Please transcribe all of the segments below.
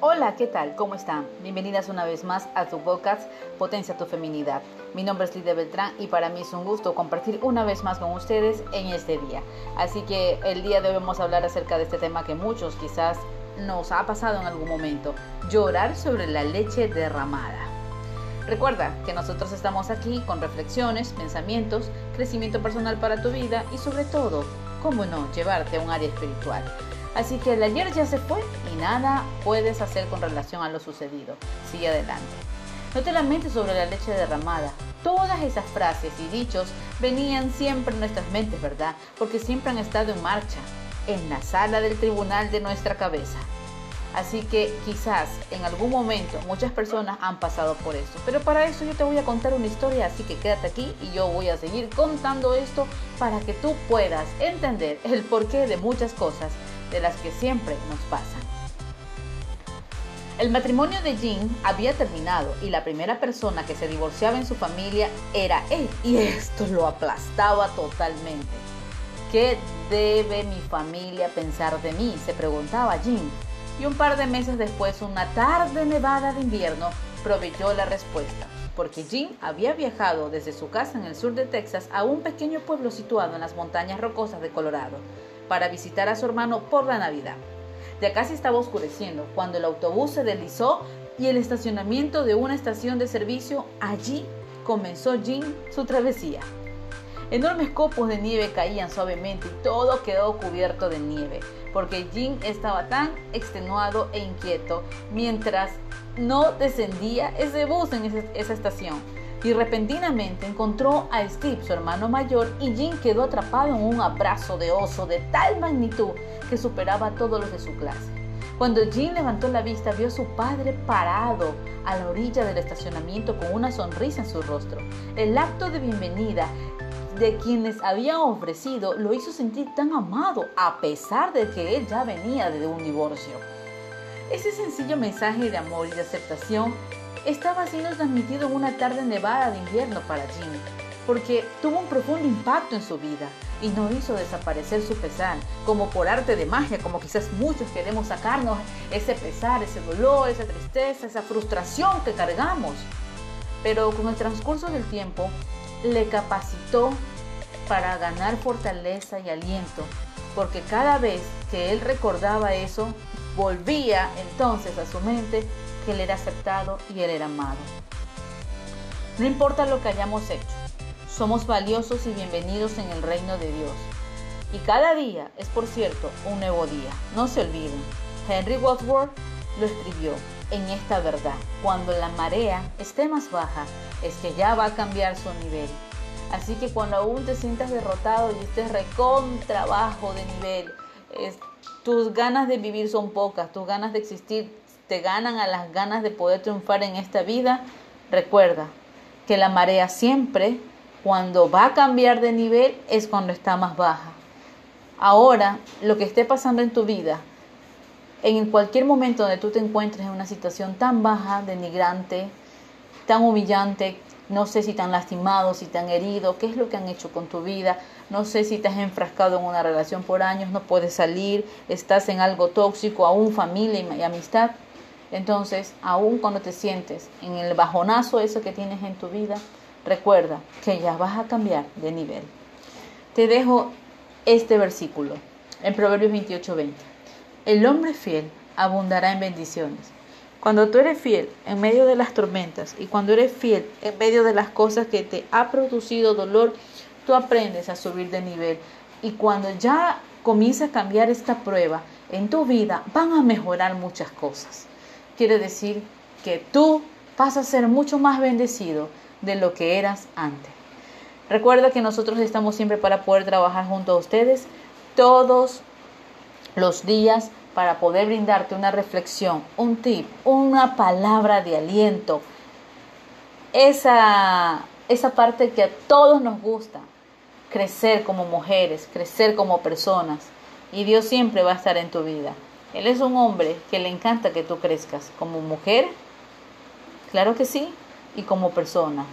Hola, ¿qué tal? ¿Cómo están? Bienvenidas una vez más a tu podcast Potencia tu Feminidad. Mi nombre es Lidia Beltrán y para mí es un gusto compartir una vez más con ustedes en este día. Así que el día de hablar acerca de este tema que muchos quizás nos ha pasado en algún momento, llorar sobre la leche derramada. Recuerda que nosotros estamos aquí con reflexiones, pensamientos, crecimiento personal para tu vida y sobre todo, cómo no, llevarte a un área espiritual. Así que el ayer ya se fue y nada puedes hacer con relación a lo sucedido. Sigue adelante. No te lamentes sobre la leche derramada. Todas esas frases y dichos venían siempre en nuestras mentes, ¿verdad? Porque siempre han estado en marcha, en la sala del tribunal de nuestra cabeza. Así que quizás en algún momento muchas personas han pasado por esto. Pero para eso yo te voy a contar una historia, así que quédate aquí y yo voy a seguir contando esto para que tú puedas entender el porqué de muchas cosas de las que siempre nos pasan. El matrimonio de Jean había terminado y la primera persona que se divorciaba en su familia era él y esto lo aplastaba totalmente. ¿Qué debe mi familia pensar de mí? se preguntaba Jean. Y un par de meses después, una tarde nevada de invierno, proveyó la respuesta, porque Jean había viajado desde su casa en el sur de Texas a un pequeño pueblo situado en las montañas rocosas de Colorado para visitar a su hermano por la Navidad. Ya casi estaba oscureciendo cuando el autobús se deslizó y el estacionamiento de una estación de servicio allí comenzó Jim su travesía. Enormes copos de nieve caían suavemente y todo quedó cubierto de nieve, porque Jim estaba tan extenuado e inquieto mientras no descendía ese bus en esa estación y repentinamente encontró a Steve, su hermano mayor, y Jim quedó atrapado en un abrazo de oso de tal magnitud que superaba a todos los de su clase. Cuando Jim levantó la vista, vio a su padre parado a la orilla del estacionamiento con una sonrisa en su rostro. El acto de bienvenida de quienes había ofrecido lo hizo sentir tan amado, a pesar de que él ya venía de un divorcio. Ese sencillo mensaje de amor y de aceptación estaba siendo transmitido una tarde nevada de invierno para Jimmy, porque tuvo un profundo impacto en su vida y no hizo desaparecer su pesar, como por arte de magia, como quizás muchos queremos sacarnos ese pesar, ese dolor, esa tristeza, esa frustración que cargamos. Pero con el transcurso del tiempo le capacitó para ganar fortaleza y aliento, porque cada vez que él recordaba eso, volvía entonces a su mente que Él era aceptado y Él era amado. No importa lo que hayamos hecho, somos valiosos y bienvenidos en el reino de Dios. Y cada día es, por cierto, un nuevo día. No se olviden, Henry Wadsworth lo escribió en esta verdad. Cuando la marea esté más baja, es que ya va a cambiar su nivel. Así que cuando aún te sientas derrotado y estés recontra bajo de nivel, tus ganas de vivir son pocas, tus ganas de existir te ganan a las ganas de poder triunfar en esta vida, recuerda que la marea siempre, cuando va a cambiar de nivel, es cuando está más baja. Ahora, lo que esté pasando en tu vida, en cualquier momento donde tú te encuentres en una situación tan baja, denigrante, tan humillante, no sé si te han lastimado, si te han herido, qué es lo que han hecho con tu vida, no sé si te has enfrascado en una relación por años, no puedes salir, estás en algo tóxico, aún familia y amistad. Entonces, aún cuando te sientes en el bajonazo ese que tienes en tu vida, recuerda que ya vas a cambiar de nivel. Te dejo este versículo en Proverbios 28:20. El hombre fiel abundará en bendiciones. Cuando tú eres fiel en medio de las tormentas y cuando eres fiel en medio de las cosas que te ha producido dolor, tú aprendes a subir de nivel. Y cuando ya comienza a cambiar esta prueba en tu vida, van a mejorar muchas cosas quiere decir que tú vas a ser mucho más bendecido de lo que eras antes. Recuerda que nosotros estamos siempre para poder trabajar junto a ustedes todos los días para poder brindarte una reflexión, un tip, una palabra de aliento. Esa, esa parte que a todos nos gusta, crecer como mujeres, crecer como personas. Y Dios siempre va a estar en tu vida. Él es un hombre que le encanta que tú crezcas como mujer, claro que sí, y como persona.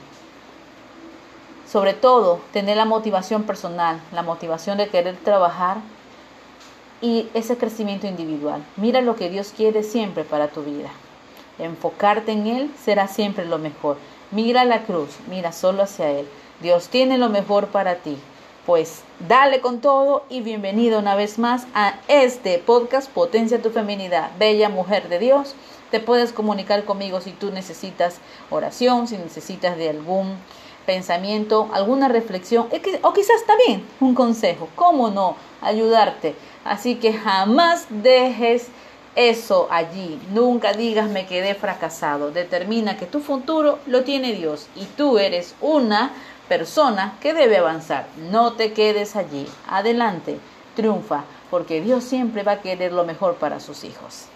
Sobre todo, tener la motivación personal, la motivación de querer trabajar y ese crecimiento individual. Mira lo que Dios quiere siempre para tu vida. Enfocarte en Él será siempre lo mejor. Mira la cruz, mira solo hacia Él. Dios tiene lo mejor para ti. Pues dale con todo y bienvenido una vez más a este podcast Potencia tu Feminidad, Bella Mujer de Dios. Te puedes comunicar conmigo si tú necesitas oración, si necesitas de algún pensamiento, alguna reflexión, o quizás también un consejo, cómo no, ayudarte. Así que jamás dejes eso allí. Nunca digas me quedé fracasado. Determina que tu futuro lo tiene Dios y tú eres una persona que debe avanzar. No te quedes allí. Adelante, triunfa, porque Dios siempre va a querer lo mejor para sus hijos.